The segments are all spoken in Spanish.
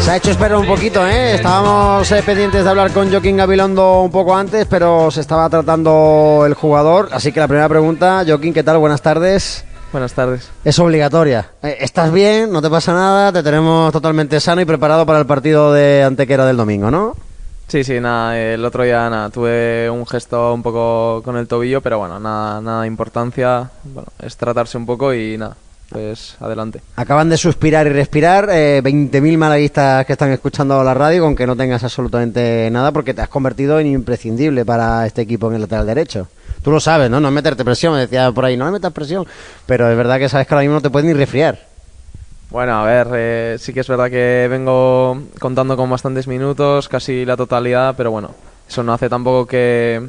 Se ha hecho esperar un poquito, ¿eh? Estábamos eh, pendientes de hablar con Joaquín Gabilondo un poco antes, pero se estaba tratando el jugador. Así que la primera pregunta, Joaquín, ¿qué tal? Buenas tardes. Buenas tardes. Es obligatoria. Eh, ¿Estás bien? ¿No te pasa nada? Te tenemos totalmente sano y preparado para el partido de Antequera del domingo, ¿no? Sí, sí, nada, el otro día nada, tuve un gesto un poco con el tobillo, pero bueno, nada, nada de importancia, bueno, es tratarse un poco y nada, pues adelante. Acaban de suspirar y respirar eh, 20.000 malaguistas que están escuchando la radio con que no tengas absolutamente nada porque te has convertido en imprescindible para este equipo en el lateral derecho. Tú lo sabes, ¿no? No meterte presión, me decía por ahí, no me metas presión, pero es verdad que sabes que ahora mismo no te puedes ni resfriar. Bueno, a ver, eh, sí que es verdad que vengo contando con bastantes minutos, casi la totalidad, pero bueno, eso no hace tampoco que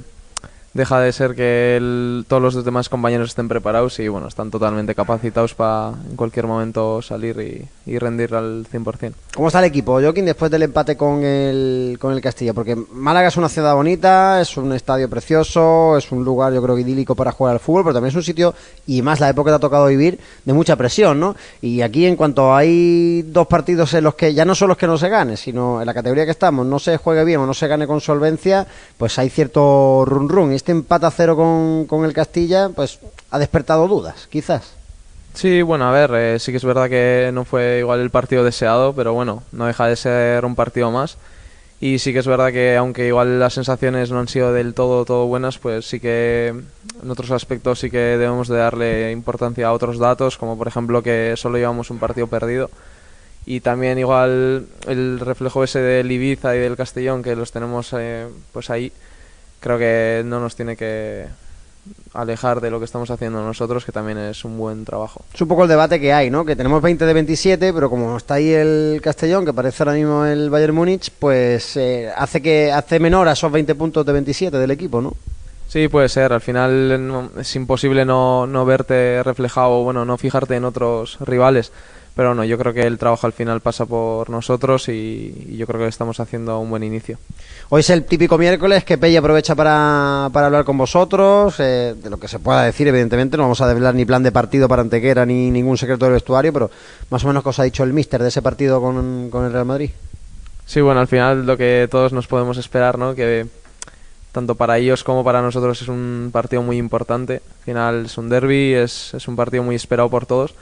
deja de ser que todos los demás compañeros estén preparados y bueno, están totalmente capacitados para en cualquier momento salir y, y rendir al 100%. ¿Cómo está el equipo, Joaquín, después del empate con el, con el Castilla? Porque Málaga es una ciudad bonita, es un estadio precioso, es un lugar, yo creo, idílico para jugar al fútbol, pero también es un sitio, y más la época que te ha tocado vivir, de mucha presión, ¿no? Y aquí, en cuanto hay dos partidos en los que ya no son los que no se gane, sino en la categoría que estamos, no se juegue bien o no se gane con solvencia, pues hay cierto run run. Este empate a cero con, con el Castilla, pues ha despertado dudas, quizás. Sí, bueno, a ver, eh, sí que es verdad que no fue igual el partido deseado, pero bueno, no deja de ser un partido más. Y sí que es verdad que aunque igual las sensaciones no han sido del todo todo buenas, pues sí que en otros aspectos sí que debemos de darle importancia a otros datos, como por ejemplo que solo llevamos un partido perdido. Y también igual el reflejo ese del Ibiza y del Castellón, que los tenemos eh, pues ahí, creo que no nos tiene que alejar de lo que estamos haciendo nosotros, que también es un buen trabajo. Es un poco el debate que hay, ¿no? Que tenemos 20 de 27, pero como está ahí el Castellón, que parece ahora mismo el Bayern Múnich, pues eh, hace que hace menor a esos 20 puntos de 27 del equipo, ¿no? Sí, puede ser. Al final no- es imposible no, no verte reflejado, bueno, no fijarte en otros rivales. Pero no, yo creo que el trabajo al final pasa por nosotros y, y yo creo que estamos haciendo un buen inicio. Hoy es el típico miércoles que Pelle aprovecha para, para hablar con vosotros, eh, de lo que se pueda decir, evidentemente. No vamos a desvelar ni plan de partido para Antequera ni ningún secreto del vestuario, pero más o menos, ¿qué os ha dicho el míster de ese partido con, con el Real Madrid? Sí, bueno, al final lo que todos nos podemos esperar, ¿no? Que tanto para ellos como para nosotros es un partido muy importante. Al final es un derby, es, es un partido muy esperado por todos.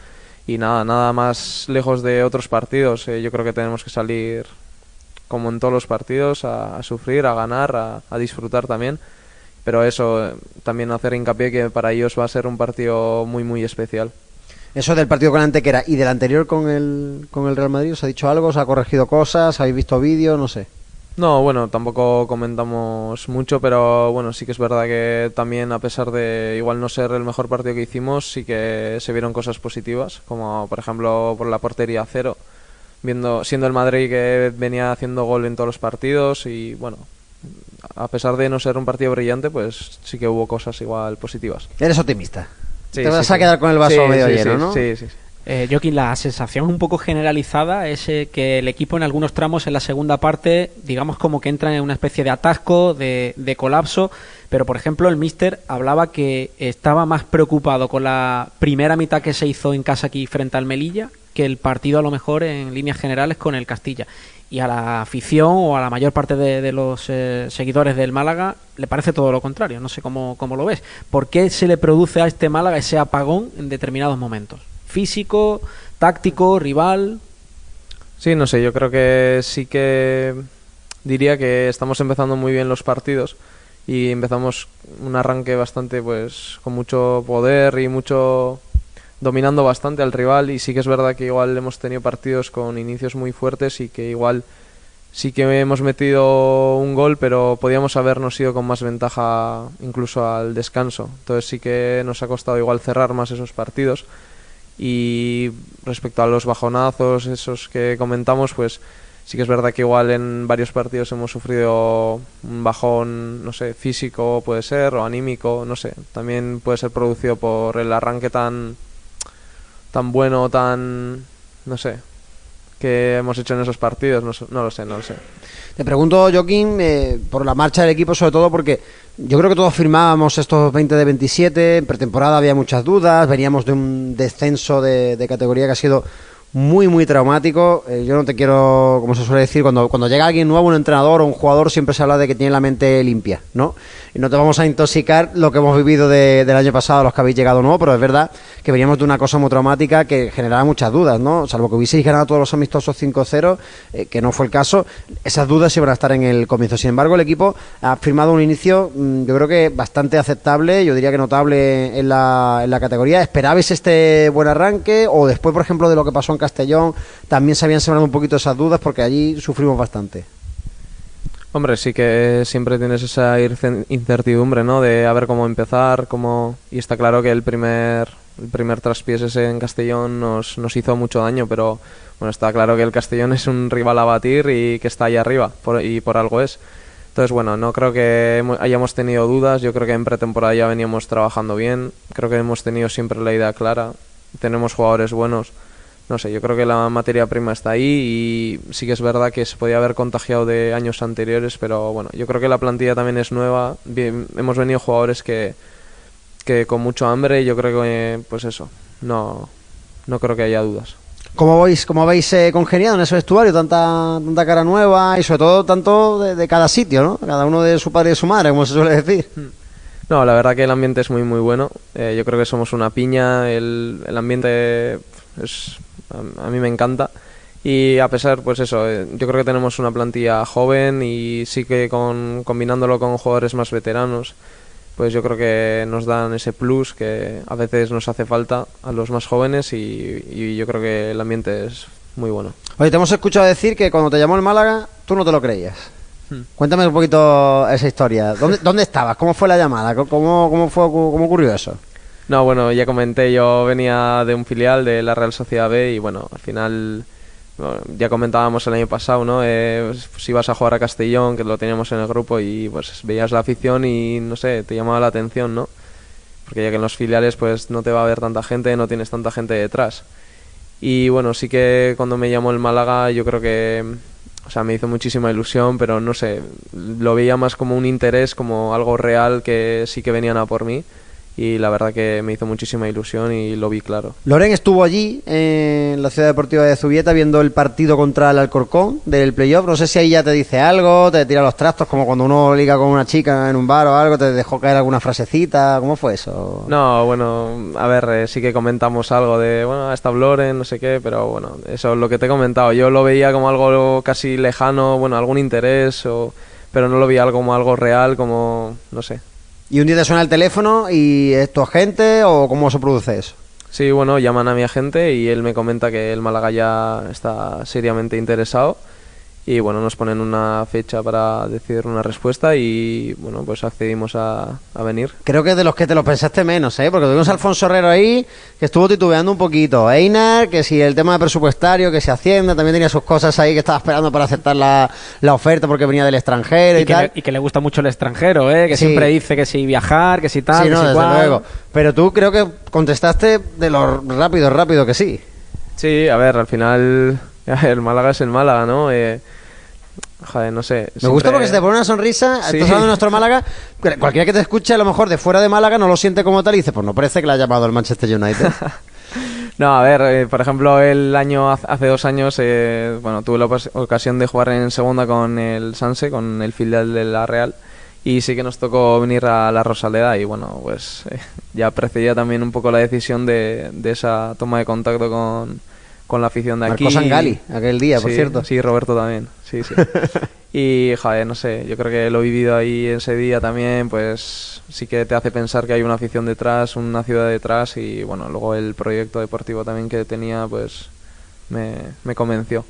Y nada, nada más lejos de otros partidos. Eh, yo creo que tenemos que salir, como en todos los partidos, a, sufrir, a ganar, a, a disfrutar también. Pero eso, eh, también hacer hincapié que para ellos va a ser un partido muy, muy especial. Eso del partido con Antequera y del anterior con el, con el Real Madrid, ¿os ha dicho algo? ¿Os ha corregido cosas? ¿Habéis visto vídeos? No sé. No, bueno, tampoco comentamos mucho, pero bueno, sí que es verdad que también a pesar de igual no ser el mejor partido que hicimos, sí que se vieron cosas positivas, como por ejemplo por la portería cero, viendo siendo el Madrid que venía haciendo gol en todos los partidos y bueno, a pesar de no ser un partido brillante, pues sí que hubo cosas igual positivas. Eres optimista. Sí, Te vas sí, a sí. quedar con el vaso medio lleno, ¿no? Sí, sí, sí. Eh, Joaquín, la sensación un poco generalizada es eh, que el equipo en algunos tramos en la segunda parte, digamos como que entra en una especie de atasco, de, colapso, pero por ejemplo el míster hablaba que estaba más preocupado con la primera mitad que se hizo en casa aquí frente al Melilla que el partido a lo mejor en líneas generales con el Castilla. Y a la afición o a la mayor parte de, de los eh, seguidores del Málaga le parece todo lo contrario. No sé cómo, cómo lo ves. ¿Por qué se le produce a este Málaga ese apagón en determinados momentos? ¿Físico, táctico, rival? Sí, no sé, yo creo que sí que diría que estamos empezando muy bien los partidos y empezamos un arranque bastante pues con mucho poder y mucho dominando bastante al rival y sí que es verdad que igual hemos tenido partidos con inicios muy fuertes y que igual sí que hemos metido un gol pero podíamos habernos ido con más ventaja incluso al descanso entonces sí que nos ha costado igual cerrar más esos partidos y respecto a los bajonazos, esos que comentamos, pues sí que es verdad que igual en varios partidos hemos sufrido un bajón, no sé, físico puede ser, o anímico, no sé. También puede ser producido por el arranque tan, tan bueno, tan, no sé, que hemos hecho en esos partidos, no, no lo sé, no lo sé. Te pregunto, Joaquín, eh, por la marcha del equipo, sobre todo porque yo creo que todos firmábamos estos 20 de 27, en pretemporada había muchas dudas, veníamos de un descenso de, de categoría que ha sido muy, muy traumático. Eh, yo no te quiero, como se suele decir, cuando, cuando llega alguien nuevo, un entrenador o un jugador, siempre se habla de que tiene la mente limpia, ¿no? Y no te vamos a intoxicar lo que hemos vivido de- del año pasado, los que habéis llegado nuevo, pero es verdad que veníamos de una cosa muy traumática que generaba muchas dudas, ¿no? Salvo que hubieseis ganado todos los amistosos 5-0, eh, que no fue el caso, esas dudas iban a estar en el comienzo. Sin embargo, el equipo ha firmado un inicio, mm, yo creo que bastante aceptable, yo diría que notable en la, en la categoría. ¿Esperabais este buen arranque? O después, por ejemplo, de lo que pasó en Castellón, también se habían sembrado un poquito esas dudas porque allí sufrimos bastante. Hombre, sí que siempre tienes esa incertidumbre, ¿no? De a ver cómo empezar, cómo... Y está claro que el primer, el primer traspiés ese en Castellón nos, nos hizo mucho daño, pero bueno, está claro que el Castellón es un rival a batir y que está ahí arriba, y por algo es. Entonces, bueno, no creo que hayamos tenido dudas, yo creo que en pretemporada ya veníamos trabajando bien, creo que hemos tenido siempre la idea clara, tenemos jugadores buenos, no sé, yo creo que la materia prima está ahí y sí que es verdad que se podía haber contagiado de años anteriores, pero bueno, yo creo que la plantilla también es nueva. Bien, hemos venido jugadores que, que con mucho hambre y yo creo que, pues eso, no, no creo que haya dudas. ¿Cómo veis, cómo habéis eh, congeniado en ese vestuario? Tanta, tanta cara nueva y sobre todo tanto de, de cada sitio, ¿no? Cada uno de su padre y de su madre, como se suele decir. No, la verdad que el ambiente es muy muy bueno. Eh, yo creo que somos una piña. El, el ambiente es a, a mí me encanta. Y a pesar, pues eso, eh, yo creo que tenemos una plantilla joven y sí que con, combinándolo con jugadores más veteranos, pues yo creo que nos dan ese plus que a veces nos hace falta a los más jóvenes y, y yo creo que el ambiente es muy bueno. Oye, te hemos escuchado decir que cuando te llamó el Málaga, tú no te lo creías. Hmm. Cuéntame un poquito esa historia. ¿Dónde, dónde estabas? ¿Cómo fue la llamada? ¿Cómo, cómo, fue, ¿Cómo ocurrió eso? No, bueno, ya comenté, yo venía de un filial de la Real Sociedad B y bueno, al final ya comentábamos el año pasado, ¿no? Eh, pues, pues ibas a jugar a Castellón, que lo teníamos en el grupo y pues veías la afición y no sé, te llamaba la atención, ¿no? Porque ya que en los filiales pues no te va a ver tanta gente, no tienes tanta gente detrás. Y bueno, sí que cuando me llamó el Málaga yo creo que o sea, me hizo muchísima ilusión, pero no sé, lo veía más como un interés, como algo real que sí que venían a por mí y la verdad que me hizo muchísima ilusión y lo vi claro. Loren estuvo allí en la ciudad deportiva de Zubieta viendo el partido contra el Alcorcón del playoff. No sé si ahí ya te dice algo, te tira los trastos como cuando uno liga con una chica en un bar o algo, te dejó caer alguna frasecita. ¿Cómo fue eso? No, bueno, a ver, eh, sí que comentamos algo de, bueno, está Loren, no sé qué, pero bueno, eso es lo que te he comentado. Yo lo veía como algo casi lejano, bueno, algún interés, o, pero no lo veía como algo real, como, no sé. ¿Y un día te suena el teléfono y es tu agente o cómo se produce eso? Sí, bueno, llaman a mi agente y él me comenta que el Málaga ya está seriamente interesado y bueno, nos ponen una fecha para decidir una respuesta y bueno, pues accedimos a, a venir. Creo que es de los que te lo pensaste menos, ¿eh? Porque tuvimos a Alfonso Herrero ahí, que estuvo titubeando un poquito. Einar, que si el tema de presupuestario, que si Hacienda, también tenía sus cosas ahí que estaba esperando para aceptar la, la oferta porque venía del extranjero y, Y que, tal. le, y que le gusta mucho el extranjero, ¿eh? que Sí. siempre dice que si viajar, que si tal, sí, que no, si desde cual. luego. Pero tú creo que contestaste de lo rápido, rápido que sí. Sí, a ver, al final el Málaga es el Málaga, ¿no? Eh, joder, no sé. Me gusta porque se te pone una sonrisa. Sí. Estás hablando de nuestro Málaga. Cualquiera que te escuche, a lo mejor de fuera de Málaga, no lo siente como tal y dice: Pues no parece que le ha llamado el Manchester United. No, a ver, eh, por ejemplo, el año hace dos años, eh, bueno, tuve la ocasión de jugar en segunda con el Sanse, con el filial de la Real, y sí que nos tocó venir a la Rosaleda y bueno, pues eh, ya precedía también un poco la decisión de, de esa toma de contacto con, con la afición de aquí. Marcó Sangali aquel día, por Sí, cierto. Sí, Roberto también, sí, sí. Y, joder, no sé, yo creo que lo he vivido ahí ese día también, pues sí que te hace pensar que hay una afición detrás, una ciudad detrás y, bueno, luego el proyecto deportivo también que tenía, pues me, me convenció.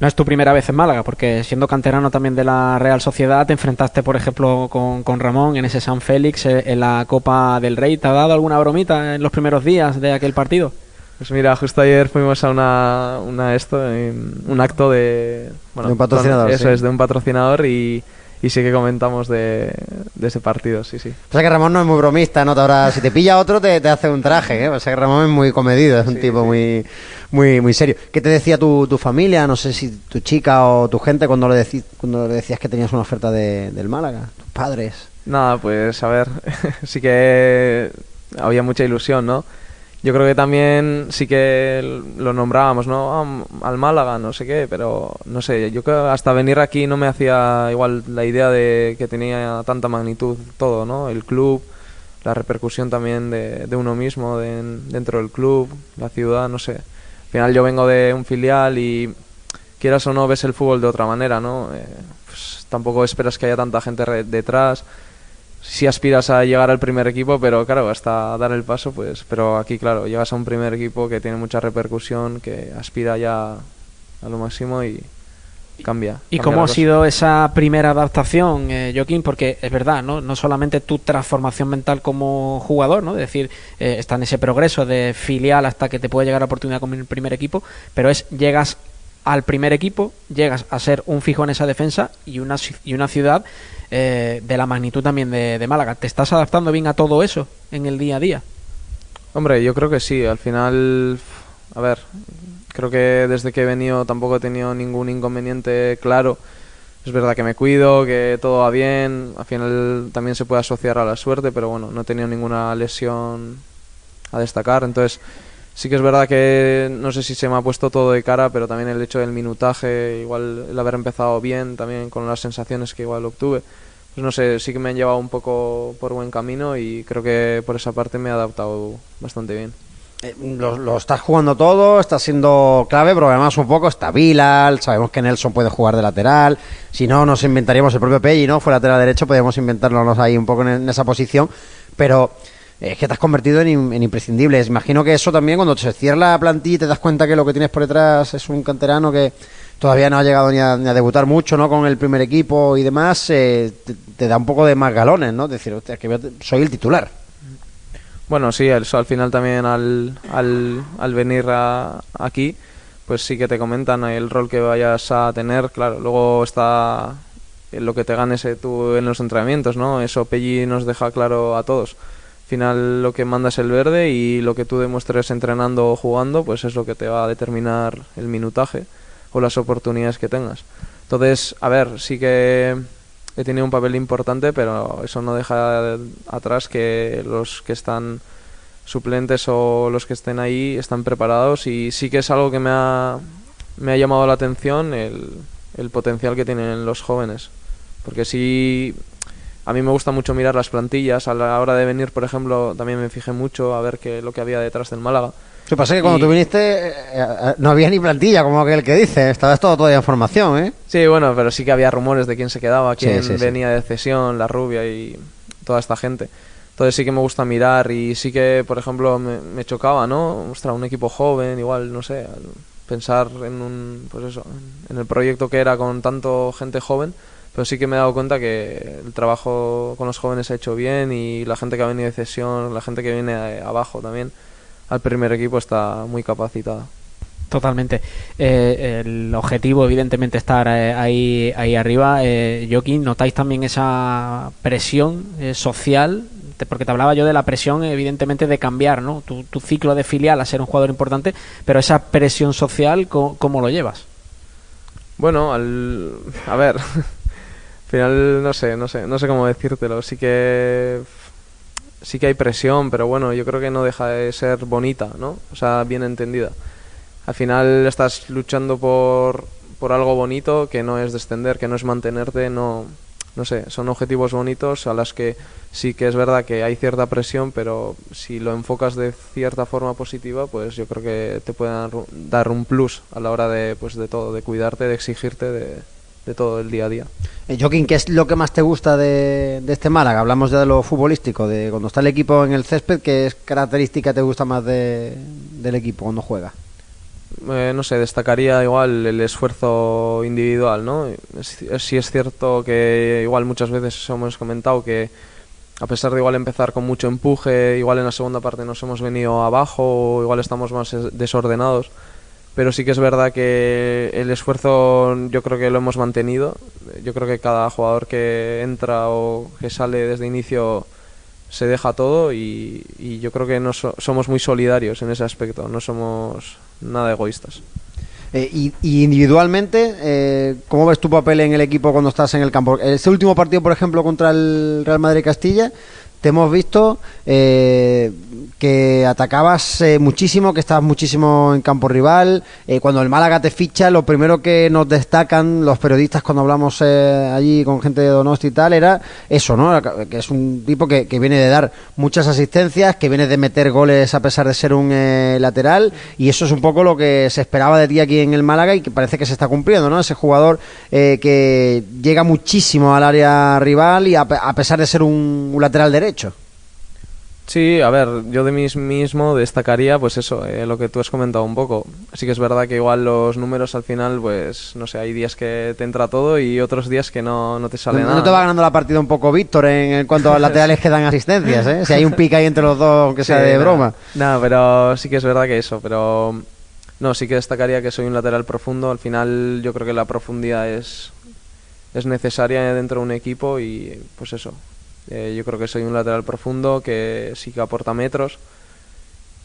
No es tu primera vez en Málaga, porque siendo canterano también de la Real Sociedad, te enfrentaste, por ejemplo, con, con Ramón en ese San Félix, eh, en la Copa del Rey. ¿Te ha dado alguna bromita en los primeros días de aquel partido? Pues mira, justo ayer fuimos a una, una esto, un acto de... Bueno, De un patrocinador, con- Eso sí. es, de un patrocinador y, y sí que comentamos de, de ese partido, sí, sí. Pasa que Ramón no es muy bromista, ¿no? Habrá- si te pilla otro, te, te hace un traje, ¿eh? Pasa que Ramón es muy comedido, es un tipo muy, muy, muy serio. ¿Qué te decía tu, tu familia? No sé si tu chica o tu gente cuando le, deci- cuando le decías que tenías una oferta de, del Málaga, tus padres. Nada, pues a ver, sí que había mucha ilusión, ¿no? Yo creo que también sí que lo nombrábamos, ¿no? Al Málaga, no sé qué, pero no sé, yo creo que hasta venir aquí no me hacía igual la idea de que tenía tanta magnitud todo, ¿no? El club, la repercusión también de, uno mismo dentro del club, la ciudad, no sé. Al final yo vengo de un filial y quieras o no ves el fútbol de otra manera, ¿no? Eh, pues tampoco esperas que haya tanta gente detrás si aspiras a llegar al primer equipo, pero claro, hasta dar el paso, pues, pero aquí, claro, llegas a un primer equipo que tiene mucha repercusión, que aspira ya a lo máximo y cambia. ¿Y cómo ha sido esa primera adaptación, eh, Joaquín? Porque es verdad, ¿no? No solamente tu transformación mental como jugador, ¿no? Es decir, eh, está en ese progreso de filial hasta que te puede llegar la oportunidad con el primer equipo, pero es llegas al primer equipo, llegas a ser un fijo en esa defensa y una, y una ciudad eh, de la magnitud también de, Málaga. ¿Te estás adaptando bien a todo eso en el día a día? Hombre, yo creo que sí. Al final, a ver, creo que desde que he venido tampoco he tenido ningún inconveniente claro. Es verdad que me cuido, que todo va bien. Al final también se puede asociar a la suerte, pero bueno, no he tenido ninguna lesión a destacar. Entonces, Sí que es verdad que no sé si se me ha puesto todo de cara, pero también el hecho del minutaje, igual el haber empezado bien, también con las sensaciones que igual obtuve, pues no sé, sí que me han llevado un poco por buen camino y creo que por esa parte me he adaptado bastante bien. Eh, lo, estás jugando todo, está siendo clave, pero además un poco está Bilal, sabemos que Nelson puede jugar de lateral, si no nos inventaríamos el propio Pelli, ¿no? Fue lateral derecho, podríamos inventarnos ahí un poco en esa posición, pero es que te has convertido en, en, imprescindibles. Imagino que eso también, cuando se cierra la plantilla y te das cuenta que lo que tienes por detrás es un canterano que todavía no ha llegado ni a, debutar mucho ¿no? con el primer equipo y demás, eh, te, da un poco de más galones, ¿no? Decir, hostia, que soy el titular. Bueno, sí, eso al final también al, al, al venir aquí, pues sí que te comentan el rol que vayas a tener. Claro, luego está lo que te ganes eh, tú en los entrenamientos, ¿no? Eso Pelli nos deja claro a todos final lo que manda es el verde y lo que tú demuestres entrenando o jugando, pues es lo que te va a determinar el minutaje o las oportunidades que tengas. Entonces, a ver, sí que he tenido un papel importante, pero eso no deja atrás que los que están suplentes o los que estén ahí están preparados y sí que es algo que me ha, me ha llamado la atención el, el potencial que tienen los jóvenes. Porque si a mí me gusta mucho mirar las plantillas. A la hora de venir, por ejemplo, también me fijé mucho a ver qué lo que había detrás del Málaga. Lo que pasa es que cuando tú viniste eh, eh, no había ni plantilla, como aquel que dice. Estabas todo todavía en formación, ¿eh? Sí, bueno, pero sí que había rumores de quién se quedaba, quién venía de cesión, la rubia y toda esta gente. Entonces sí que me gusta mirar y sí que, por ejemplo, me, chocaba, ¿no? Mostrar un equipo joven, igual, no sé, pensar en un, pues eso, en el proyecto que era con tanto gente joven pero sí que me he dado cuenta que el trabajo con los jóvenes se ha hecho bien y la gente que ha venido de cesión, la gente que viene abajo también al primer equipo está muy capacitada. Totalmente. Eh, el objetivo, evidentemente, estar eh, ahí, ahí arriba. Eh, Joaquín, ¿notáis también esa presión eh, social? Porque te hablaba yo de la presión, evidentemente, de cambiar ¿no? tu, tu, ciclo de filial a ser un jugador importante, pero esa presión social, ¿cómo, cómo lo llevas? Bueno, al, a ver, final no sé, no sé, no sé cómo decírtelo. Sí que sí que hay presión, pero bueno, yo creo que no deja de ser bonita, ¿no? O sea, bien entendida. Al final estás luchando por, por algo bonito que no es descender, que no es mantenerte, no no sé, son objetivos bonitos a las que sí que es verdad que hay cierta presión, pero si lo enfocas de cierta forma positiva, pues yo creo que te pueden dar un plus a la hora de pues de todo, de cuidarte, de exigirte, de, de todo el día a día. Eh, Joaquín, ¿qué es lo que más te gusta de, este Málaga? Hablamos ya de lo futbolístico, de cuando está el equipo en el césped, ¿qué es característica te gusta más de, del equipo cuando juega? Eh, no sé, destacaría igual el esfuerzo individual, ¿no? sí es cierto que igual muchas veces hemos comentado que a pesar de igual empezar con mucho empuje, igual en la segunda parte nos hemos venido abajo, o igual estamos más desordenados pero sí que es verdad que el esfuerzo yo creo que lo hemos mantenido. Yo creo que cada jugador que entra o que sale desde inicio se deja todo y, yo creo que no somos muy solidarios en ese aspecto, no somos nada egoístas. Eh, y, individualmente, eh, ¿cómo ves tu papel en el equipo cuando estás en el campo? Este último partido, por ejemplo, contra el Real Madrid Castilla, te hemos visto eh, que atacabas eh, muchísimo, que estabas muchísimo en campo rival. Eh, cuando el Málaga te ficha, lo primero que nos destacan los periodistas cuando hablamos eh, allí con gente de Donosti y tal era eso, ¿no? Que es un tipo que, viene de dar muchas asistencias, que viene de meter goles a pesar de ser un eh, lateral. Y eso es un poco lo que se esperaba de ti aquí en el Málaga y que parece que se está cumpliendo, ¿no? Ese jugador eh, que llega muchísimo al área rival y a, a pesar de ser un lateral derecho. Sí, a ver, yo de mí mismo destacaría, pues eso, eh, lo que tú has comentado un poco. Sí que es verdad que igual los números al final, pues, no sé, hay días que te entra todo y otros días que no, no te sale No, nada. no te va ganando la partida un poco Víctor en, cuanto a laterales que dan asistencias, ¿eh? Si hay un pique ahí entre los dos, aunque sea Sí, de broma. No, pero sí que es verdad que eso, pero no, sí que destacaría que soy un lateral profundo. Al final yo creo que la profundidad es, es necesaria dentro de un equipo y pues eso. Eh, yo creo que soy un lateral profundo que sí que aporta metros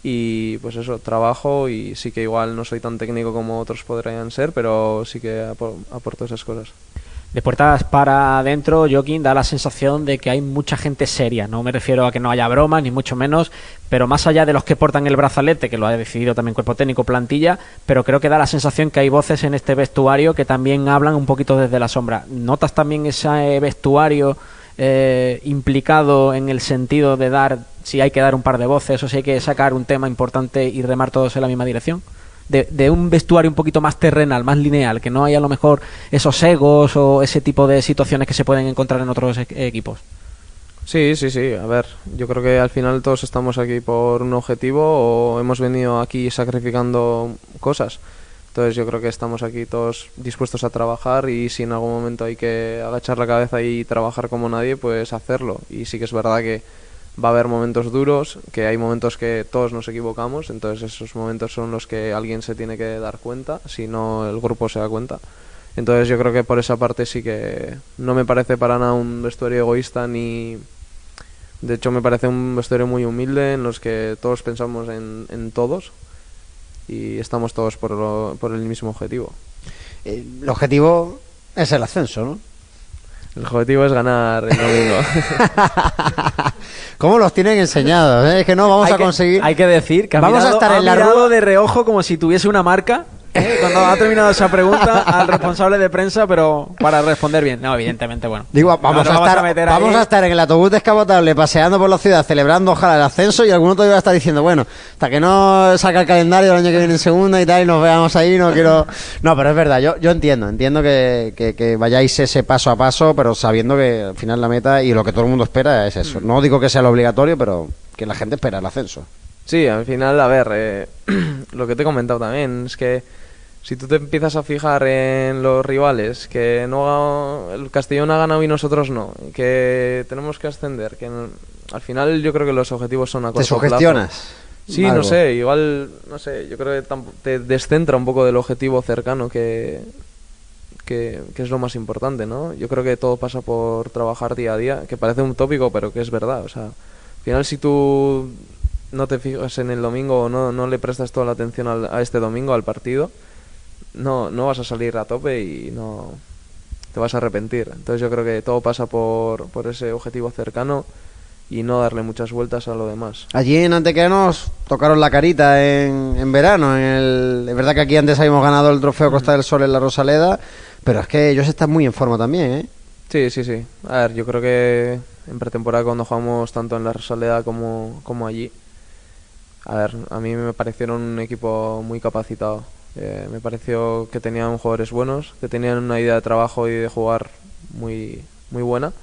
y pues eso, trabajo y sí que igual no soy tan técnico como otros podrían ser, pero sí que apo- aporto esas cosas. De puertas para adentro, Joaquín da la sensación de que hay mucha gente seria. No me refiero a que no haya bromas, ni mucho menos, pero más allá de los que portan el brazalete, que lo ha decidido también cuerpo técnico, plantilla, pero creo que da la sensación que hay voces en este vestuario que también hablan un poquito desde la sombra. ¿Notas también ese vestuario eh, implicado en el sentido de dar, si hay que dar un par de voces o si hay que sacar un tema importante y remar todos en la misma dirección? de, un vestuario un poquito más terrenal, más lineal, que no haya a lo mejor esos egos o ese tipo de situaciones que se pueden encontrar en otros e- equipos. Sí, sí, sí. A ver, yo creo que al final todos estamos aquí por un objetivo o hemos venido aquí sacrificando cosas. Entonces yo creo que estamos aquí todos dispuestos a trabajar y si en algún momento hay que agachar la cabeza y trabajar como nadie, pues hacerlo. Y sí que es verdad que va a haber momentos duros, que hay momentos que todos nos equivocamos, entonces esos momentos son los que alguien se tiene que dar cuenta, si no el grupo se da cuenta. Entonces yo creo que por esa parte sí que no me parece para nada un vestuario egoísta ni... De hecho me parece un vestuario muy humilde en los que todos pensamos en, en todos y estamos todos por, lo- por el mismo objetivo. Eh, El objetivo es el ascenso, ¿no? El objetivo es ganar el domingo. ¿Cómo los tienen enseñados? eh? Es que no vamos hay a que- conseguir. hay que decir que ha Vamos a estar ha en la rueda- de reojo como si tuviese una marca. ¿Eh? Cuando ha terminado esa pregunta al responsable de prensa, pero para responder bien. No, evidentemente, bueno. Digo, vamos, No a estar, vamos ahí. a estar en el autobús descapotable paseando por la ciudad celebrando ojalá el ascenso y alguno todavía va a estar diciendo, bueno, hasta que no saca el calendario del año que viene en segunda y tal y nos veamos ahí, no quiero... No, pero es verdad, yo, yo entiendo, entiendo que, que- que vayáis ese paso a paso, pero sabiendo que al final la meta y lo que todo el mundo espera es eso. No digo que sea lo obligatorio, pero que la gente espera el ascenso. Sí, al final, a ver, eh, lo que te he comentado también es que si tú te empiezas a fijar en los rivales, que no ha- el Castellón ha ganado y nosotros no, que tenemos que ascender, que no- al final yo creo que los objetivos son a Te corto plazo. sugestionas. Sí, Algo. no sé, igual, no sé, yo creo que te descentra un poco del objetivo cercano que, que, que es lo más importante, ¿no? Yo creo que todo pasa por trabajar día a día, que parece un tópico, pero que es verdad, o sea, al final si tú no te fijas en el domingo o no, no le prestas toda la atención al- a este domingo, al partido, no, no vas a salir a tope y no te vas a arrepentir. Entonces yo creo que todo pasa por, por ese objetivo cercano y no darle muchas vueltas a lo demás. Allí en Antequera nos tocaron la carita en, en verano. En el, es verdad que aquí antes habíamos ganado el trofeo Costa del Sol en la Rosaleda, pero es que ellos están muy en forma también, ¿eh? Sí, sí, sí. A ver, yo creo que en pretemporada cuando jugamos tanto en la Rosaleda como, como allí, a ver, a mí me parecieron un equipo muy capacitado. Eh, me pareció que tenían jugadores buenos, que tenían una idea de trabajo y de jugar muy, muy buena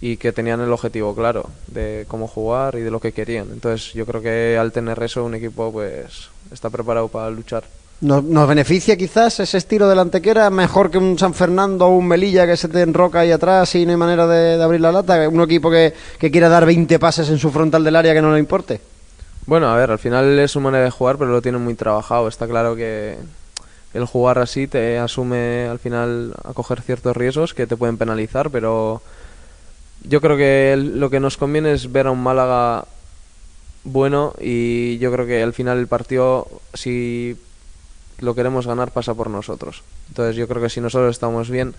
y que tenían el objetivo claro de cómo jugar y de lo que querían. Entonces yo creo que al tener eso un equipo pues está preparado para luchar. ¿Nos, nos beneficia quizás ese estilo de la Antequera mejor que un San Fernando o un Melilla que se te enroca ahí atrás y no hay manera de, abrir la lata? Un equipo que, que quiera dar 20 pases en su frontal del área que no le importe. Bueno, a ver, al final es su manera de jugar, pero lo tienen muy trabajado. Está claro que el jugar así te asume al final a coger ciertos riesgos que te pueden penalizar, pero yo creo que lo que nos conviene es ver a un Málaga bueno y yo creo que al final el partido, si lo queremos ganar, pasa por nosotros. Entonces yo creo que si nosotros estamos bien,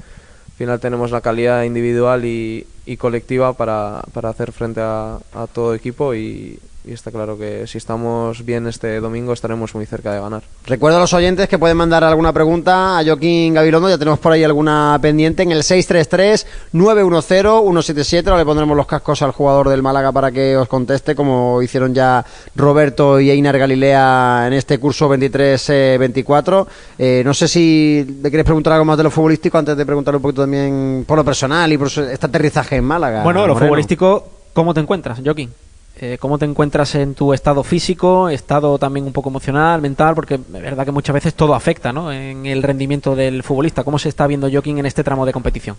final tenemos la calidad individual y, y colectiva para, para hacer frente a todo equipo y, y está claro que si estamos bien este domingo estaremos muy cerca de ganar. Recuerdo a los oyentes que pueden mandar alguna pregunta a Joaquín Gabilondo, ya tenemos por ahí alguna pendiente en el 633-910-177, ahora le pondremos los cascos al jugador del Málaga para que os conteste, como hicieron ya Roberto y Einar Galilea en este curso 23-24. Eh, no sé si le quieres preguntar algo más de lo futbolístico antes de preguntarle un poquito también por lo personal y por este aterrizaje en Málaga. Bueno, lo Moreno. futbolístico, ¿cómo te encuentras, Joaquín? Eh, ¿Cómo te encuentras en tu estado físico, estado también un poco emocional, mental? Porque es verdad que muchas veces todo afecta ¿no? en el rendimiento del futbolista. ¿Cómo se está viendo Joaquín en este tramo de competición?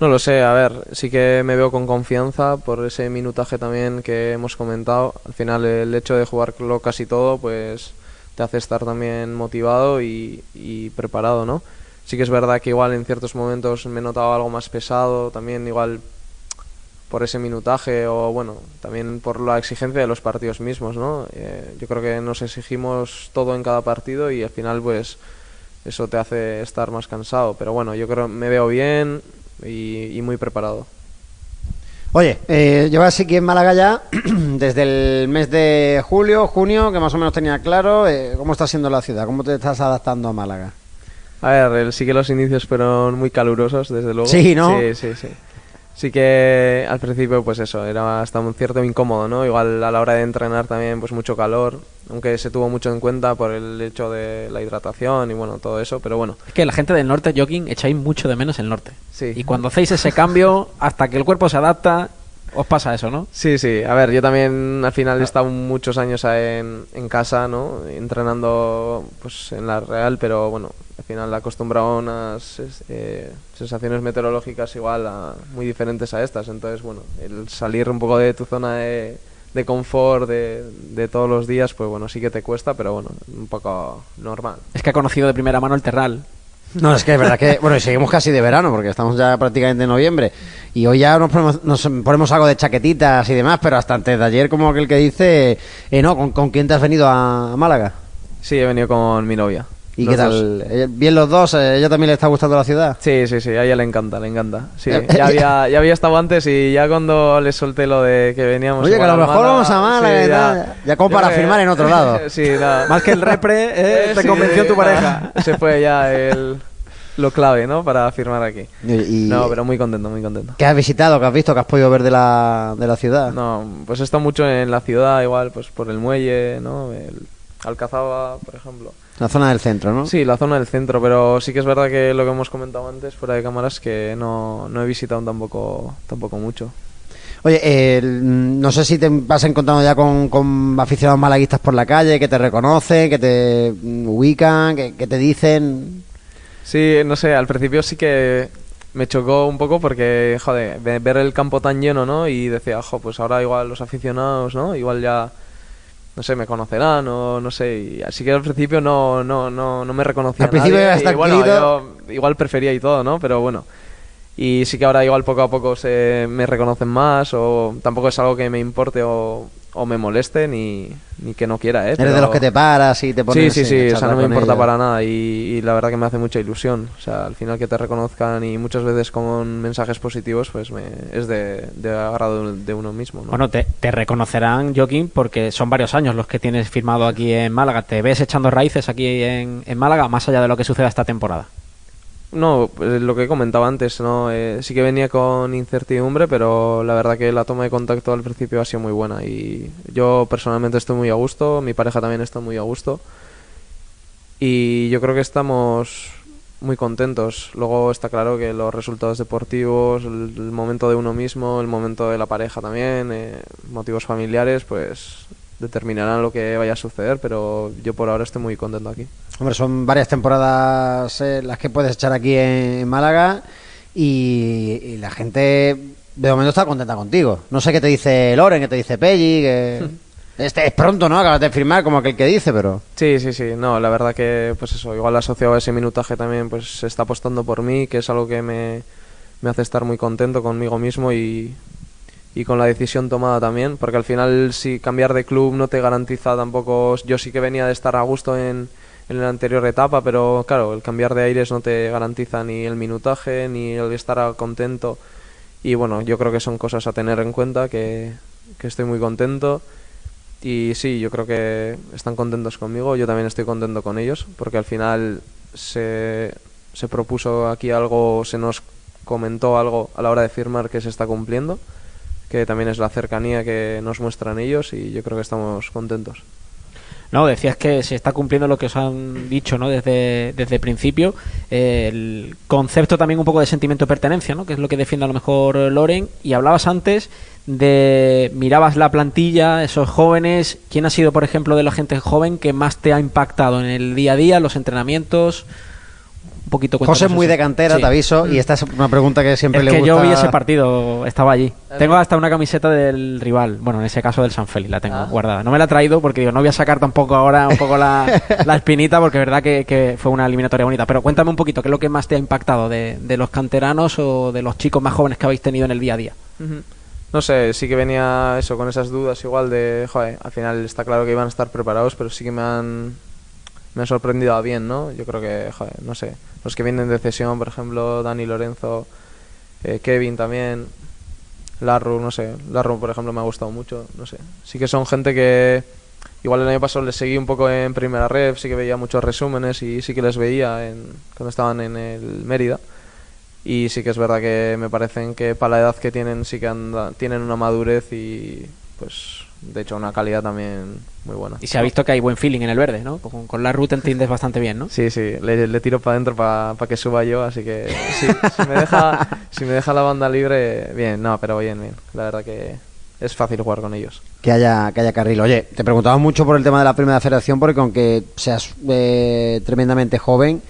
No lo sé, a ver, sí que me veo con confianza por ese minutaje también que hemos comentado. Al final el hecho de jugarlo casi todo, pues te hace estar también motivado y, y preparado, ¿no? Sí que es verdad que igual en ciertos momentos me he notado algo más pesado, también igual por ese minutaje o bueno, también por la exigencia de los partidos mismos, ¿no? Eh, yo creo que nos exigimos todo en cada partido y al final pues eso te hace estar más cansado, pero bueno, yo creo me veo bien y, y muy preparado. Oye, eh, llevas aquí en Málaga ya desde el mes de julio, junio, que más o menos tenía claro. eh, ¿Cómo está siendo la ciudad? ¿Cómo te estás adaptando a Málaga? A ver, sí que los inicios fueron muy calurosos, desde luego. Sí, ¿no? Sí, sí, sí. Sí que al principio, pues eso, era hasta un cierto incómodo, ¿no? Igual a la hora de entrenar también, pues mucho calor, aunque se tuvo mucho en cuenta por el hecho de la hidratación y bueno, todo eso, pero bueno, Es que la gente del norte, Joaquín, echáis mucho de menos el norte. Sí. Y cuando hacéis ese cambio, hasta que el cuerpo se adapta, os pasa eso, ¿no? Sí, sí. A ver, yo también al final he estado muchos años en, en casa, ¿no? Entrenando pues en la Real, pero bueno, al final acostumbrado a unas eh, sensaciones meteorológicas igual a- muy diferentes a estas. Entonces, bueno, el salir un poco de tu zona de, de confort de, de todos los días, pues bueno, sí que te cuesta, pero bueno, un poco normal. Es que ha conocido de primera mano el Terral. No, es que es verdad que, bueno, y seguimos casi de verano, porque estamos ya prácticamente en noviembre. Y hoy ya nos ponemos, nos ponemos algo de chaquetitas y demás, pero hasta antes de ayer, como aquel que dice, eh, no, ¿con, con quién te has venido a Málaga? Sí, he venido con mi novia. ¿Y Los qué dos. tal? Eh, ¿Bien los dos? ¿A ella también le está gustando la ciudad? Sí, sí, sí, a ella le encanta, le encanta. Sí, Eh, ya eh, había, ya había estado antes y ya cuando le solté lo de que veníamos. Oye, que a lo mejor Málaga, vamos a Málaga sí, y tal. Ya como para firmar en otro lado. sí, nada. Más que el repre, ¿eh? te Sí, convenció tu nada. pareja. Ese fue ya el, lo clave, ¿no? Para firmar aquí. Y, y- No, pero muy contento, muy contento. ¿Qué has visitado? ¿Qué has visto? ¿Qué has podido ver de la, de la ciudad? No, pues he estado mucho en la ciudad, igual, pues por el muelle, ¿no? El Alcazaba, por ejemplo. La zona del centro, ¿no? Sí, la zona del centro, pero sí que es verdad que lo que hemos comentado antes, fuera de cámaras, que no, no he visitado tampoco, tampoco mucho. Oye, eh, no sé si te vas encontrando ya con, con aficionados malaguistas por la calle que te reconocen, que te ubican, que, que te dicen... Sí, no sé, al principio sí que me chocó un poco porque, joder, ve- ver el campo tan lleno, ¿no? Y decía, ojo, pues ahora igual los aficionados, ¿no? Igual ya, no sé, me conocerán o no sé. Y así que al principio no, no, no, no me reconocía Al principio nadie, ibas y bueno, tranquilito. yo igual prefería y todo, ¿no? Pero bueno. Y sí que ahora igual poco a poco se me reconocen más o tampoco es algo que me importe o, o me moleste ni, ni que no quiera, ¿eh? Eres de los que te paras y te Sí, pones... sí, en sí, o sea, no me importa ellos. para nada y, y la verdad que me hace mucha ilusión. O sea, al final que te reconozcan y muchas veces con mensajes positivos, pues me, es de, de agrado de uno mismo, ¿no? Bueno, te, te reconocerán, Joaquín, porque son varios años los que tienes firmado aquí en Málaga. ¿Te ves echando raíces aquí en, en Málaga, más allá de lo que suceda esta temporada? No, pues lo que comentaba antes, ¿no? Eh, sí que venía con incertidumbre, pero la verdad que la toma de contacto al principio ha sido muy buena y yo personalmente estoy muy a gusto, mi pareja también está muy a gusto y yo creo que estamos muy contentos. Luego está claro que los resultados deportivos, el, el momento de uno mismo, el momento de la pareja también, eh, motivos familiares, pues determinarán lo que vaya a suceder, pero yo por ahora estoy muy contento aquí. Hombre, son varias temporadas eh, las que puedes echar aquí en, en Málaga y, y la gente de momento está contenta contigo. No sé qué te dice Loren, qué te dice Pelli, que... Este es pronto, ¿no? Acabas de firmar como aquel que dice, pero... Sí, sí, sí. No, la verdad que, pues eso, igual asociado a ese minutaje también, pues se está apostando por mí, que es algo que me, me hace estar muy contento conmigo mismo y, y con la decisión tomada también, porque al final si cambiar de club no te garantiza tampoco, yo sí que venía de estar a gusto en, en la anterior etapa, pero claro, el cambiar de aires no te garantiza ni el minutaje, ni el estar contento. Y bueno, yo creo que son cosas a tener en cuenta, que, que estoy muy contento. Y sí, yo creo que están contentos conmigo, yo también estoy contento con ellos, porque al final se, se propuso aquí algo, se nos comentó algo a la hora de firmar que se está cumpliendo, que también es la cercanía que nos muestran ellos y yo creo que estamos contentos. No, decías que se está cumpliendo lo que os han dicho ¿no? desde, desde el principio. el concepto también un poco de sentimiento de pertenencia, ¿no? que es lo que defiende a lo mejor Loren. Y hablabas antes de. Mirabas la plantilla, esos jóvenes. ¿Quién ha sido, por ejemplo, de la gente joven que más te ha impactado en el día a día, los entrenamientos? Un poquito José es muy de cantera, te aviso, y esta es una pregunta que siempre es le que gusta. yo vi ese partido, estaba allí. Tengo hasta una camiseta del rival, bueno, en ese caso del San Félix la tengo Ah. guardada. No me la he traído porque digo, no voy a sacar tampoco ahora un poco la, la espinita porque es verdad que, que fue una eliminatoria bonita. Pero cuéntame un poquito, ¿qué es lo que más te ha impactado de, de los canteranos o de los chicos más jóvenes que habéis tenido en el día a día? No sé, sí que venía eso con esas dudas igual de, joder, al final está claro que iban a estar preparados, pero sí que me han me han sorprendido a bien, ¿no? Yo creo que, joder, no sé, los que vienen de cesión, por ejemplo, Dani Lorenzo, eh, Kevin también, Larru, no sé, Larru, por ejemplo, me ha gustado mucho, no sé. Sí que son gente que igual el año pasado les seguí un poco en primera red, sí que veía muchos resúmenes y sí que les veía en, cuando estaban en el Mérida. Y sí que es verdad que me parecen que para la edad que tienen sí que anda- tienen una madurez y pues de hecho una calidad también muy buena. Y se ha visto que hay buen feeling en el verde, ¿no? Con, con la ruta entiendes bastante bien, ¿no? Sí, sí, le, le tiro para adentro para que suba yo, así que sí, si, me deja, si me deja la banda libre, bien, no, pero bien, bien. La verdad que es fácil jugar con ellos. Que haya, que haya carril. Oye, te preguntaba mucho por el tema de la primera federación, porque aunque seas eh, tremendamente joven,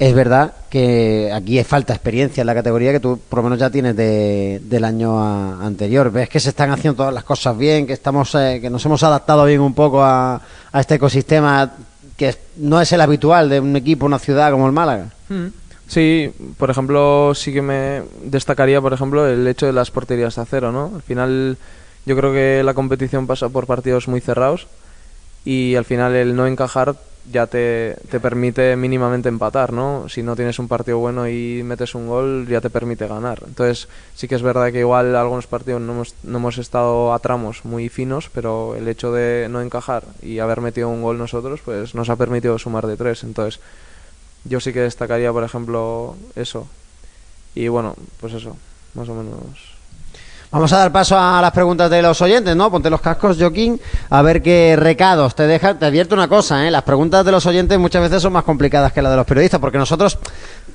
es verdad que aquí falta experiencia en la categoría que tú por lo menos ya tienes de- del año anterior. Ves que se están haciendo todas las cosas bien, que estamos, eh, que nos hemos adaptado bien un poco a, este ecosistema que no es el habitual de un equipo, una ciudad como el Málaga. Sí, por ejemplo, sí que me destacaría, por ejemplo, el hecho de las porterías a cero, ¿no? Al final, yo creo que la competición pasa por partidos muy cerrados y al final el no encajar ya te, te permite mínimamente empatar, ¿no? Si no tienes un partido bueno y metes un gol, ya te permite ganar. Entonces, sí que es verdad que igual algunos partidos no hemos, no hemos estado a tramos muy finos, pero el hecho de no encajar y haber metido un gol nosotros, pues nos ha permitido sumar de tres. Entonces, yo sí que destacaría, por ejemplo, eso. Y bueno, pues eso, más o menos. Vamos a dar paso a las preguntas de los oyentes, ¿no? Ponte los cascos, Joaquín, a ver qué recados te deja. Te advierto una cosa, ¿eh? Las preguntas de los oyentes muchas veces son más complicadas que las de los periodistas, porque nosotros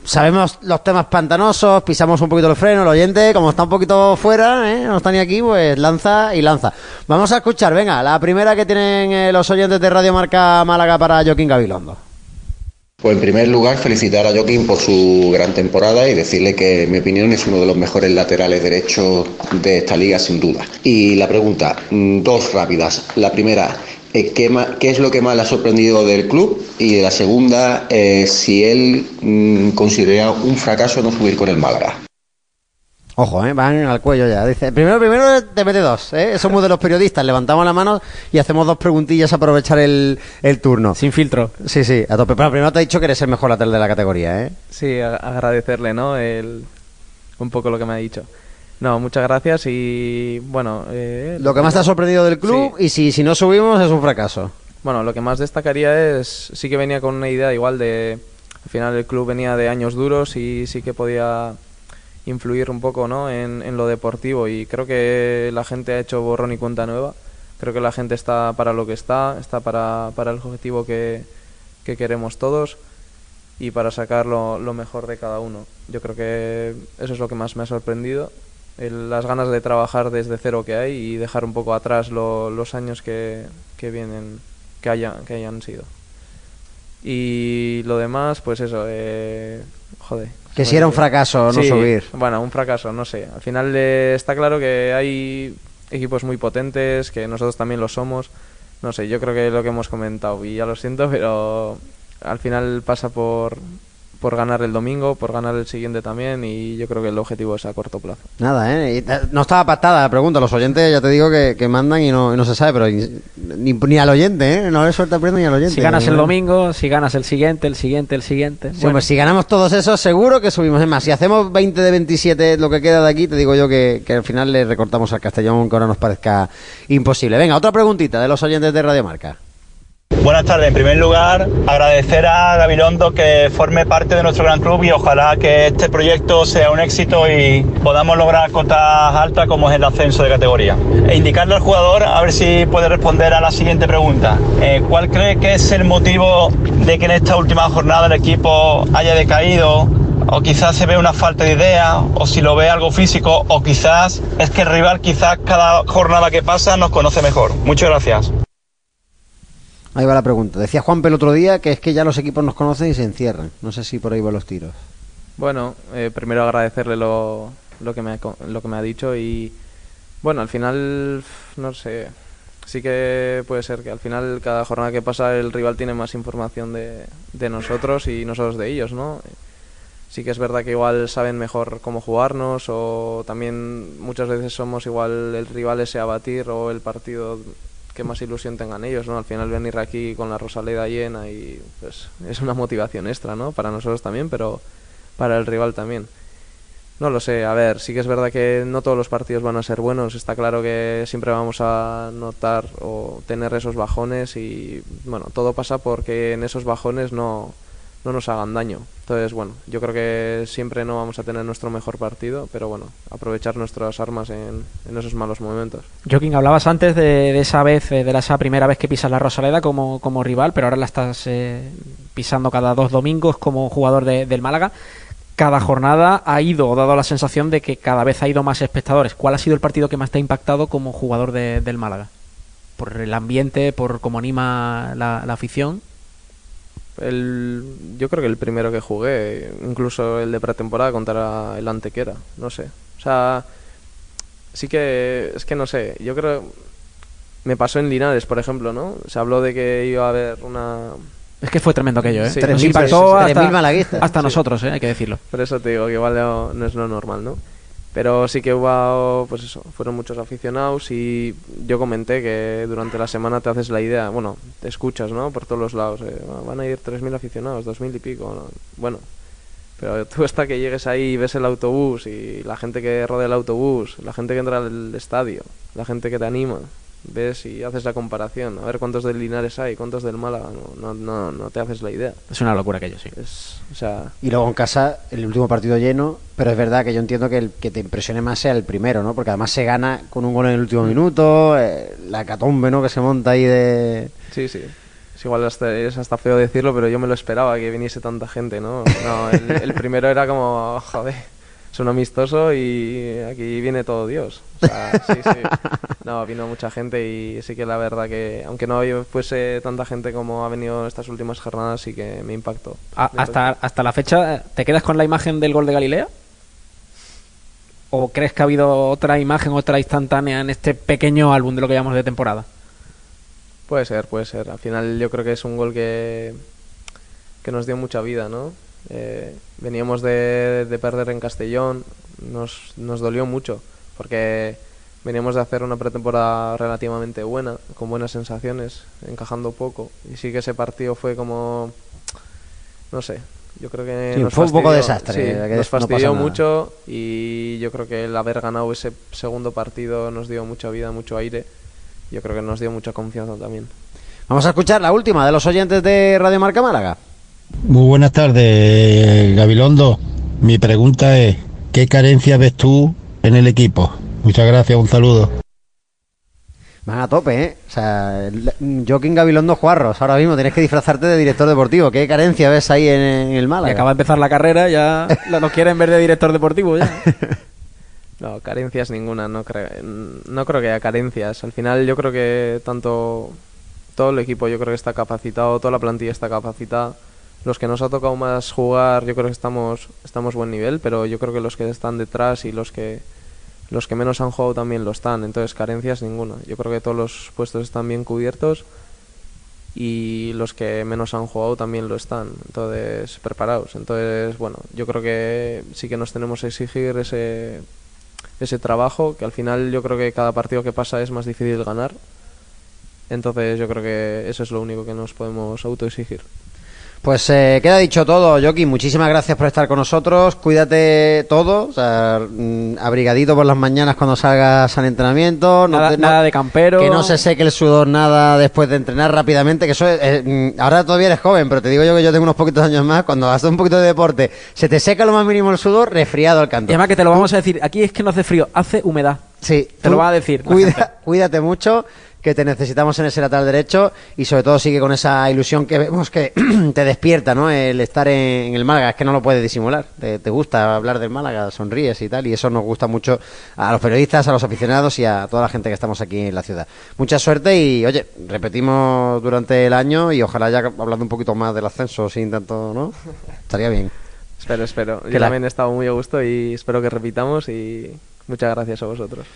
sabemos los temas pantanosos, pisamos un poquito el freno, el oyente, como está un poquito fuera, ¿eh? No está ni aquí, pues lanza y lanza. Vamos a escuchar, venga, la primera que tienen eh, los oyentes de Radio Marca Málaga para Joaquín Gabilondo. Pues en primer lugar felicitar a Joaquín por su gran temporada y decirle que en mi opinión es uno de los mejores laterales derechos de esta liga sin duda. Y la pregunta, mm, dos rápidas. La primera, eh, ¿qué, qué es lo que más le ha sorprendido del club? Y la segunda, eh, si él mm, considera un fracaso no subir con el Málaga. Ojo, ¿eh? van al cuello ya. Dice, primero, primero te mete dos. ¿eh? Somos de los periodistas, levantamos la mano y hacemos dos preguntillas a aprovechar el, el turno. Sin filtro. Sí, sí, a tope. Pero primero te he dicho que eres el mejor lateral de la categoría, ¿eh? Sí, a- agradecerle, ¿no? El, un poco lo que me ha dicho. No, muchas gracias y bueno. eh, Lo que más te ha sorprendido del club Sí. y si, si no subimos es un fracaso. Bueno, lo que más destacaría es, sí que venía con una idea igual de, al final el club venía de años duros y sí que podía influir un poco ¿no? en, en lo deportivo y creo que la gente ha hecho borrón y cuenta nueva. Creo que la gente está para lo que está, está para, para el objetivo que, que queremos todos y para sacar lo, lo mejor de cada uno. Yo creo que eso es lo que más me ha sorprendido, el- las ganas de trabajar desde cero que hay y dejar un poco atrás lo- los años que, que vienen, que, haya, que hayan sido. Y lo demás, pues eso, eh, joder. Que si era un fracaso no Sí, subir. Bueno, un fracaso, no sé. Al final eh, está claro que hay equipos muy potentes, que nosotros también lo somos. No sé, yo creo que es lo que hemos comentado, y ya lo siento, pero al final pasa por, por ganar el domingo, por ganar el siguiente también y yo creo que el objetivo es a corto plazo. Nada, ¿eh? Y, no estaba pactada la pregunta. Los oyentes ya te digo que, que mandan y no, y no se sabe, pero ni, ni al oyente, ¿eh? No le suelta prendo ni al oyente. Si ganas el domingo, si ganas el siguiente, el siguiente, el siguiente. Sí, Bueno, pues si ganamos todos esos, seguro que subimos. Es más, si hacemos 20 de 27 lo que queda de aquí, te digo yo que, que al final le recortamos al Castellón, aunque ahora nos parezca imposible. Venga, otra preguntita de los oyentes de Radio Marca. Buenas tardes. En primer lugar, agradecer a Gabilondo que forme parte de nuestro gran club y ojalá que este proyecto sea un éxito y podamos lograr cotas altas como es el ascenso de categoría. E indicarle al jugador a ver si puede responder a la siguiente pregunta. Eh, ¿Cuál cree que es el motivo de que en esta última jornada el equipo haya decaído? O quizás se ve una falta de idea, o si lo ve algo físico, o quizás es que el rival quizás cada jornada que pasa nos conoce mejor. Muchas gracias. Ahí va la pregunta. Decía Juan el otro día que es que ya los equipos nos conocen y se encierran. No sé si por ahí van los tiros. Bueno, eh, primero agradecerle lo, lo, que me ha, lo que me ha dicho y bueno, al final, no sé, sí que puede ser que al final cada jornada que pasa el rival tiene más información de, de nosotros y nosotros de ellos, ¿no? Sí que es verdad que igual saben mejor cómo jugarnos o también muchas veces somos igual el rival ese a batir o el partido que más ilusión tengan ellos, ¿no? Al final venir aquí con la Rosaleda llena y pues es una motivación extra, ¿no? Para nosotros también, pero para el rival también. No lo sé, a ver, sí que es verdad que no todos los partidos van a ser buenos, está claro que siempre vamos a notar o tener esos bajones y bueno, todo pasa porque en esos bajones no, no nos hagan daño. Entonces, bueno, yo creo que siempre no vamos a tener nuestro mejor partido, pero bueno, aprovechar nuestras armas en, esos malos momentos. Joaquín, hablabas antes de, esa vez, eh, de esa primera vez que pisas la Rosaleda como, como rival, pero ahora la estás eh, pisando cada dos domingos como jugador de- del Málaga. Cada jornada ha ido, o dado la sensación de que cada vez ha ido más espectadores. ¿Cuál ha sido el partido que más te ha impactado como jugador de- del Málaga? Por el ambiente, por cómo anima la afición. El, yo creo que el primero que jugué, incluso el de pretemporada contra el Antequera, no sé. O sea, sí que, es que no sé, yo creo, me pasó en Linares, por ejemplo, ¿no? Se habló de que iba a haber una... Es que fue tremendo aquello, ¿eh? Sí, Nos 3.000 impactó personas, 3.000 hasta, Sí. nosotros, ¿eh? hay que decirlo. Por eso te digo que igual no, no es lo normal, ¿no? Pero sí que hubo, pues eso, fueron muchos aficionados y yo comenté que durante la semana te haces la idea, bueno, te escuchas, ¿no? Por todos los lados, eh, "Ah, van a ir 3.000 aficionados, 2.000 y pico, ¿no? bueno. Pero tú hasta que llegues ahí y ves el autobús y la gente que rodea el autobús, la gente que entra al estadio, la gente que te anima, ves y haces la comparación, a ver cuántos del Linares hay, cuántos del Málaga, no, no, no, no te haces la idea. Es una locura aquello, sí. Es, o sea, Y luego en casa, el último partido lleno, pero es verdad que yo entiendo que el que te impresione más sea el primero, ¿no? Porque además se gana con un gol en el último minuto, eh, la catombe, ¿no? Que se monta ahí de... Sí, sí. Es igual hasta, es hasta feo decirlo, pero yo me lo esperaba que viniese tanta gente, ¿no? No, el, el primero era como, joder, es un amistoso y aquí viene todo Dios. O sea, sí, sí. No, vino mucha gente y sí que la verdad que, aunque no fuese tanta gente como ha venido estas últimas jornadas, sí que me impactó. Hasta, hasta la fecha, ¿te quedas con la imagen del gol de Galilea? ¿O crees que ha habido otra imagen, otra instantánea en este pequeño álbum de lo que llamamos de temporada? Puede ser, puede ser. Al final yo creo que es un gol que, que nos dio mucha vida, ¿no? Eh, veníamos de, de perder en Castellón, nos, nos dolió mucho, porque veníamos de hacer una pretemporada relativamente buena, con buenas sensaciones, encajando poco. Y sí que ese partido fue como, no sé, yo creo que Sí, nos fue un poco desastre, sí, que nos fastidió mucho y yo creo que el haber ganado ese segundo partido nos dio mucha vida, mucho aire. Yo creo que nos dio mucha confianza también. Vamos a escuchar la última de los oyentes de Radio Marca Málaga. Muy buenas tardes, Gabilondo. Mi pregunta es, ¿qué carencia ves tú en el equipo? Muchas gracias, un saludo. Van a tope, ¿eh? O sea, Joaquín Gabilondo Juarros, ahora mismo tienes que disfrazarte de director deportivo. ¿Qué carencia ves ahí en, en el Y Málaga? acaba de empezar la carrera, ya nos quieren ver de director deportivo ya. No, carencias ninguna, no creo, no creo que haya carencias. Al final yo creo que tanto todo el equipo yo creo que está capacitado, toda la plantilla está capacitada. Los que nos ha tocado más jugar, yo creo que estamos estamos buen nivel, pero yo creo que los que están detrás y los que los que menos han jugado también lo están, entonces carencias ninguna. Yo creo que todos los puestos están bien cubiertos y los que menos han jugado también lo están, entonces preparados. Entonces, bueno, yo creo que sí que nos tenemos que exigir ese, ese trabajo, que al final yo creo que cada partido que pasa es más difícil ganar. Entonces yo creo que eso es lo único que nos podemos autoexigir. Pues eh, queda dicho todo, Joaquín. Muchísimas gracias por estar con nosotros. Cuídate todo, o sea, mm, abrigadito por las mañanas cuando salgas al entrenamiento. No Nada, te- no- nada de campero. Que no se seque el sudor nada después de entrenar rápidamente, que eso es, eh, mm, ahora todavía eres joven, pero te digo yo que yo tengo unos poquitos años más, cuando haces un poquito de deporte, se te seca lo más mínimo el sudor, resfriado al Y canto. además que te lo vamos a decir, aquí es que no hace frío, hace humedad. Sí, Te lo va a decir cuida- cuídate mucho, que te necesitamos en ese lateral derecho y sobre todo sigue con esa ilusión que vemos que te despierta, ¿no? El estar en, el Málaga, es que no lo puedes disimular. Te, te gusta hablar del Málaga, sonríes y tal, y eso nos gusta mucho a los periodistas, a los aficionados y a toda la gente que estamos aquí en la ciudad. Mucha suerte y, oye, repetimos durante el año y ojalá ya hablando un poquito más del ascenso sin tanto, ¿no? Estaría bien. Espero, espero. Yo la- también he estado muy a gusto y espero que repitamos y muchas gracias a vosotros.